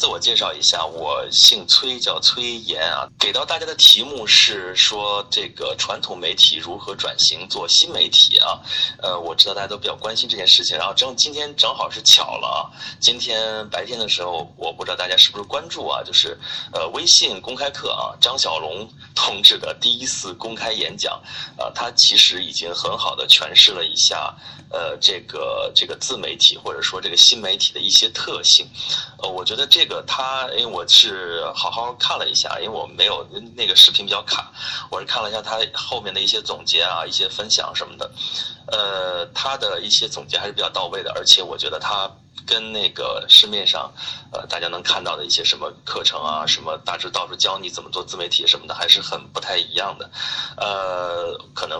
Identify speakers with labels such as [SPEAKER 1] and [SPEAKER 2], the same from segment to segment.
[SPEAKER 1] 自我介绍一下，我姓崔，叫崔岩啊。给到大家的题目是说这个传统媒体如何转型做新媒体啊。呃，我知道大家都比较关心这件事情，然后正今天正好是巧了啊。今天白天的时候，我不知道大家是不是关注啊，就是呃微信公开课啊，张小龙 同志的第一次公开演讲啊，他其实已经很好的诠释了一下呃这个这个自媒体或者说这个新媒体的一些特性。呃，我觉得。这他，因为我是好好看了一下，因为我没有那个视频比较卡，我是看了一下他后面的一些总结啊，一些分享什么的，呃，他的一些总结还是比较到位的，而且我觉得他。跟那个市面上，呃，大家能看到的一些什么课程啊，什么大致到处教你怎么做自媒体什么的，还是很不太一样的。呃，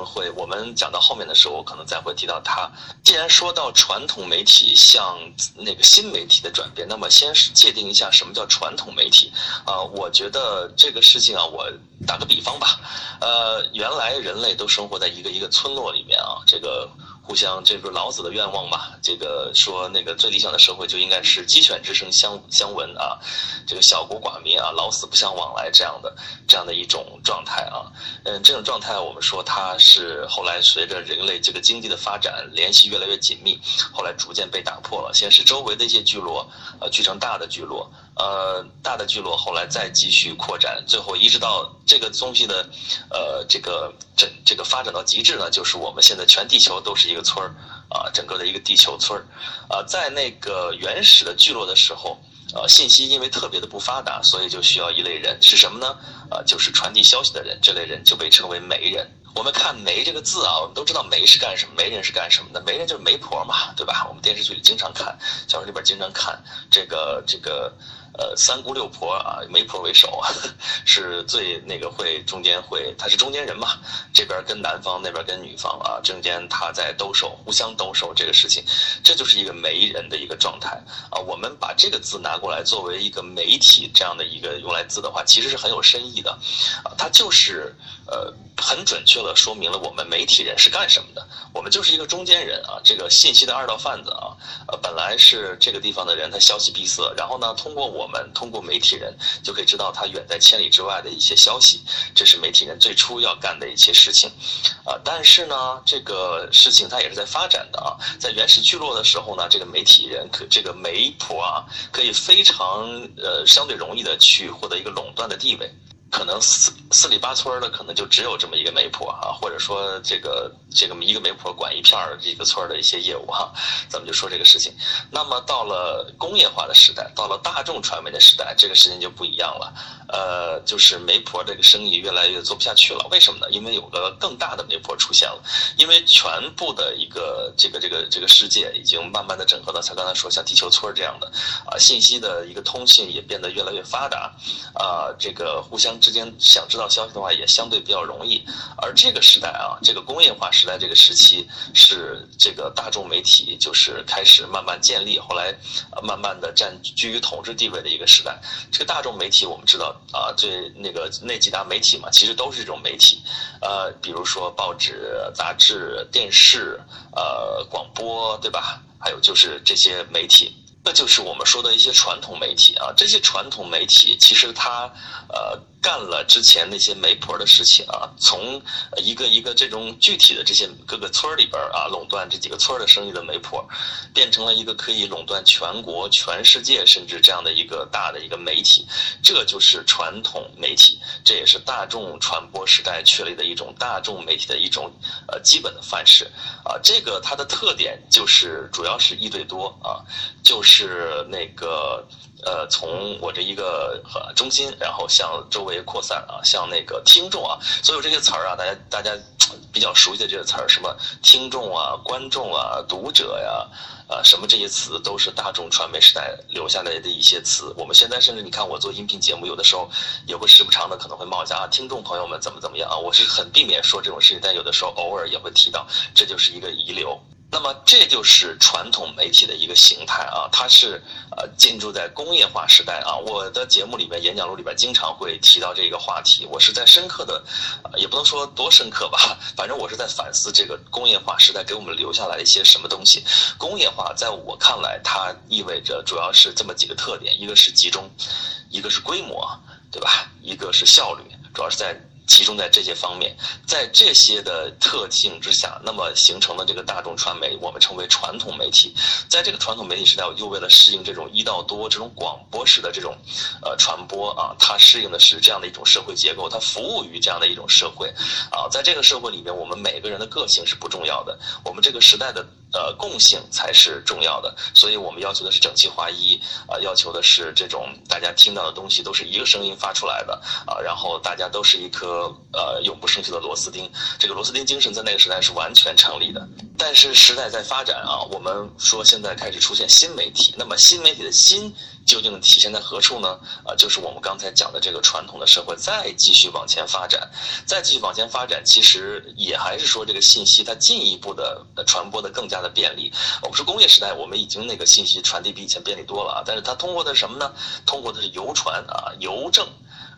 [SPEAKER 1] 会我们讲到后面的时候，我可能再会提到它。既然说到传统媒体向那个新媒体的转变，那么先界定一下什么叫传统媒体啊？我觉得这个事情啊，我打个比方吧。呃，原来人类都生活在一个一个村落里面啊，这个。互相，这不是老子的愿望嘛？这个说那个最理想的社会就应该是鸡犬之声相相闻啊，这个小国寡民啊，老死不相往来这样的这样的一种状态啊。嗯，这种状态我们说它是后来随着人类这个经济的发展，联系越来越紧密，后来逐渐被打破了。先是周围的一些聚落，呃，聚成大的聚落。呃，大的聚落后来再继续扩展，最后一直到这个东西的，呃，这个这这个发展到极致呢，就是我们现在全地球都是一个村儿啊，整个的一个地球村儿啊，在那个原始的聚落的时候，呃，信息因为特别的不发达，所以就需要一类人是什么呢？啊，就是传递消息的人，这类人就被称为媒人。我们看“媒”这个字啊，我们都知道媒是干什么，媒人是干什么的？媒人就是媒婆嘛，对吧？我们电视剧里经常看，小说里边经常看这个这个。呃，三姑六婆啊，媒婆为首啊，是最那个会中间会，他是中间人嘛，这边跟男方，那边跟女方啊，中间他在兜售，互相兜售这个事情，这就是一个媒人的一个状态啊。我们把这个字拿过来作为一个媒体这样的一个用来字的话，其实是很有深意的啊。它就是呃很准确的说明了我们媒体人是干什么的，我们就是一个中间人啊，这个信息的二道贩子啊，呃本来是这个地方的人，他消息闭塞，然后呢通过我。我们通过媒体人就可以知道他远在千里之外的一些消息，这是媒体人最初要干的一些事情，啊，但是呢，这个事情它也是在发展的啊，在原始聚落的时候呢，这个媒体人可这个媒婆啊，可以非常呃相对容易的去获得一个垄断的地位。可能四四里八村的可能就只有这么一个媒婆啊，或者说这个这个一个媒婆管一片儿这个村的一些业务哈，咱们就说这个事情。那么到了工业化的时代，到了大众传媒的时代，这个事情就不一样了。呃，就是媒婆这个生意越来越做不下去了。为什么呢？因为有个更大的媒婆出现了。因为全部的一个这个这个这个世界已经慢慢的整合到像刚才说像地球村这样的啊，信息的一个通信也变得越来越发达啊，这个互相。之间想知道消息的话，也相对比较容易。而这个时代啊，这个工业化时代这个时期，是这个大众媒体就是开始慢慢建立，后来慢慢的占据于统治地位的一个时代。这个大众媒体，我们知道啊，最那个那几大媒体嘛，其实都是这种媒体。呃，比如说报纸、杂志、电视、呃广播，对吧？还有就是这些媒体。这就是我们说的一些传统媒体啊，这些传统媒体其实它，呃。干了之前那些媒婆的事情啊，从一个一个这种具体的这些各个村里边啊，垄断这几个村的生意的媒婆，变成了一个可以垄断全国、全世界甚至这样的一个大的一个媒体，这就是传统媒体，这也是大众传播时代确立的一种大众媒体的一种呃基本的范式啊。这个它的特点就是主要是一对多啊，就是那个。呃，从我这一个呃中心，然后向周围为扩散啊，像那个听众啊，所有这些词儿啊，大家大家比较熟悉的这个词儿，什么听众啊、观众啊、读者呀，啊，什么这些词都是大众传媒时代留下来的一些词。我们现在甚至你看我做音频节目，有的时候也会时不常的可能会冒一下啊，听众朋友们怎么怎么样啊，我是很避免说这种事情，但有的时候偶尔也会提到，这就是一个遗留。那么这就是传统媒体的一个形态啊，它是呃进入在工业化时代啊。我的节目里边、演讲录里边经常会提到这个话题，我是在深刻的，也不能说多深刻吧，反正我是在反思这个工业化时代给我们留下来一些什么东西。工业化在我看来，它意味着主要是这么几个特点：一个是集中，一个是规模，对吧？一个是效率，主要是在。集中在这些方面，在这些的特性之下，那么形成了这个大众传媒，我们称为传统媒体。在这个传统媒体时代，又为了适应这种一到多这种广播式的这种，呃传播啊，它适应的是这样的一种社会结构，它服务于这样的一种社会啊。在这个社会里面，我们每个人的个性是不重要的，我们这个时代的呃共性才是重要的。所以我们要求的是整齐划一啊，要求的是这种大家听到的东西都是一个声音发出来的啊，然后大家都是一颗。呃，永不生锈的螺丝钉，这个螺丝钉精神在那个时代是完全成立的。但是时代在发展啊，我们说现在开始出现新媒体，那么新媒体的新究竟体现在何处呢？啊，就是我们刚才讲的这个传统的社会再继续往前发展，再继续往前发展，其实也还是说这个信息它进一步的传播的更加的便利。我们说工业时代，我们已经那个信息传递比以前便利多了啊，但是它通过的是什么呢？通过的是邮船啊，邮政。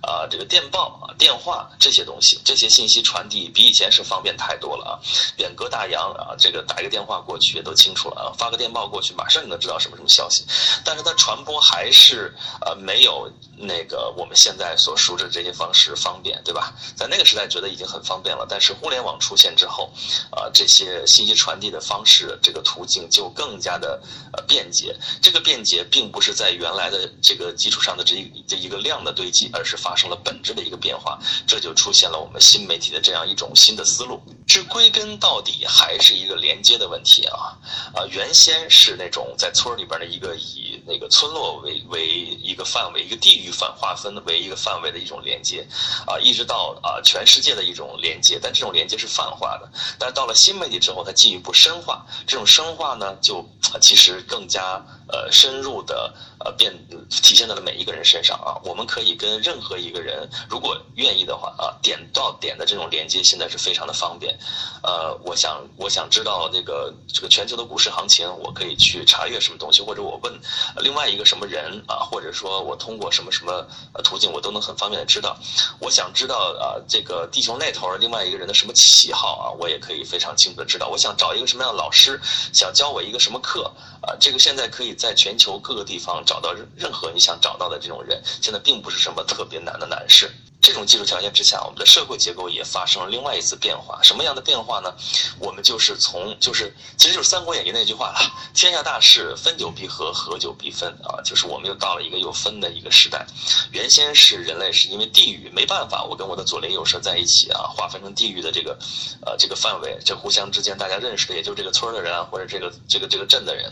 [SPEAKER 1] 啊，这个电报啊、电话这些东西，这些信息传递比以前是方便太多了啊！远隔大洋啊，这个打一个电话过去也都清楚了啊，发个电报过去马上就能知道什么什么消息，但是它传播还是呃没有那个我们现在所熟知的这些方式方便，对吧？在那个时代觉得已经很方便了，但是互联网出现之后，啊，这些信息传递的方式这个途径就更加的呃便捷。这个便捷并不是在原来的这个基础上的这一这一个量的堆积，而是发。发生了本质的一个变化，这就出现了我们新媒体的这样一种新的思路。这归根到底还是一个连接的问题啊！啊，原先是那种在村里边的一个以那个村落为为一个范围、一个地域范划分为一个范围的一种连接，啊，一直到啊全世界的一种连接。但这种连接是泛化的，但是到了新媒体之后，它进一步深化。这种深化呢，就其实更加呃深入的呃变体现在了每一个人身上啊。我们可以跟任何一个人，如果愿意的话啊，点到点的这种连接，现在是非常的方便。呃，我想我想知道这个这个全球的股市行情，我可以去查阅什么东西，或者我问另外一个什么人啊，或者说我通过什么什么途径，我都能很方便的知道。我想知道啊，这个地球那头另外一个人的什么喜好啊，我也可以非常清楚的知道。我想找一个什么样的老师，想教我一个什么课啊，这个现在可以在全球各个地方找到任何你想找到的这种人，现在并不是什么特别难的难事。这种技术条件之下，我们的社会结构也发生了另外一次变化。什么样的变化呢？我们就是从，就是其实就是《三国演义》那句话了：“天下大势，分久必合，合久必分。”啊，就是我们又到了一个又分的一个时代。原先是人类是因为地域没办法，我跟我的左邻右舍在一起啊，划分成地域的这个，呃，这个范围，这互相之间大家认识的也就这个村的人，或者这个这个这个镇的人，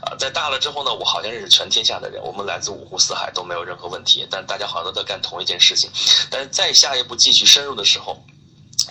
[SPEAKER 1] 啊，在大了之后呢，我好像认识全天下的人，我们来自五湖四海都没有任何问题，但大家好像都在干同一件事情。但是再下一步继续深入的时候。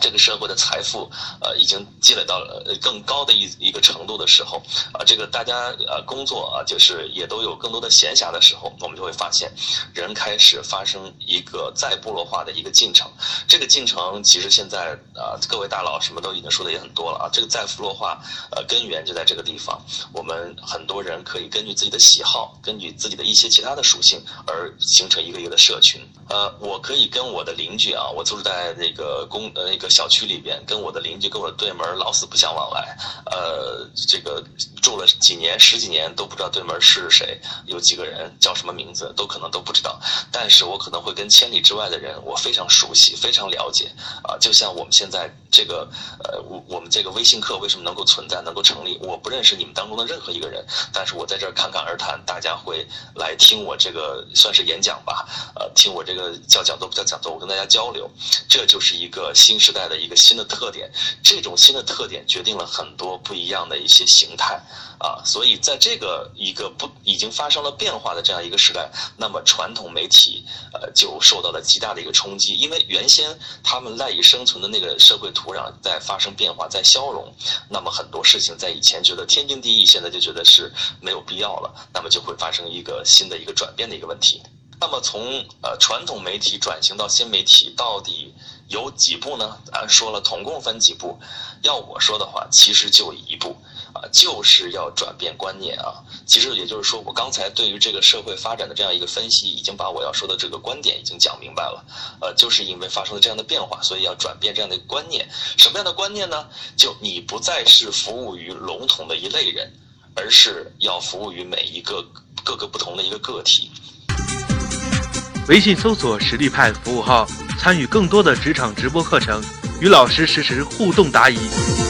[SPEAKER 1] 这个社会的财富，呃，已经积累到了更高的一一个程度的时候，啊，这个大家呃工作啊，就是也都有更多的闲暇的时候，我们就会发现，人开始发生一个再部落化的一个进程。这个进程其实现在啊，各位大佬什么都已经说的也很多了啊。这个再部落化，呃，根源就在这个地方。我们很多人可以根据自己的喜好，根据自己的一些其他的属性而形成一个一个的社群。呃，我可以跟我的邻居啊，我住在那个公呃那。个小区里边，跟我的邻居，跟我的对门老死不相往来。呃，这个住了几年、十几年都不知道对门是谁，有几个人叫什么名字，都可能都不知道。但是我可能会跟千里之外的人，我非常熟悉，非常了解。啊，就像我们现在这个，呃，我我们这个微信课为什么能够存在、能够成立？我不认识你们当中的任何一个人，但是我在这儿侃侃而谈，大家会来听我这个算是演讲吧，呃，听我这个叫讲座不叫讲座，我跟大家交流，这就是一个新时代。代的一个新的特点，这种新的特点决定了很多不一样的一些形态啊，所以在这个一个不已经发生了变化的这样一个时代，那么传统媒体呃就受到了极大的一个冲击，因为原先他们赖以生存的那个社会土壤在发生变化，在消融，那么很多事情在以前觉得天经地义，现在就觉得是没有必要了，那么就会发生一个新的一个转变的一个问题。那么从呃传统媒体转型到新媒体，到底有几步呢？咱说了，统共分几步。要我说的话，其实就一步啊，就是要转变观念啊。其实也就是说，我刚才对于这个社会发展的这样一个分析，已经把我要说的这个观点已经讲明白了。呃，就是因为发生了这样的变化，所以要转变这样的观念。什么样的观念呢？就你不再是服务于笼统的一类人，而是要服务于每一个各个不同的一个个体。
[SPEAKER 2] 微信搜索“实力派”服务号，参与更多的职场直播课程，与老师实时互动答疑。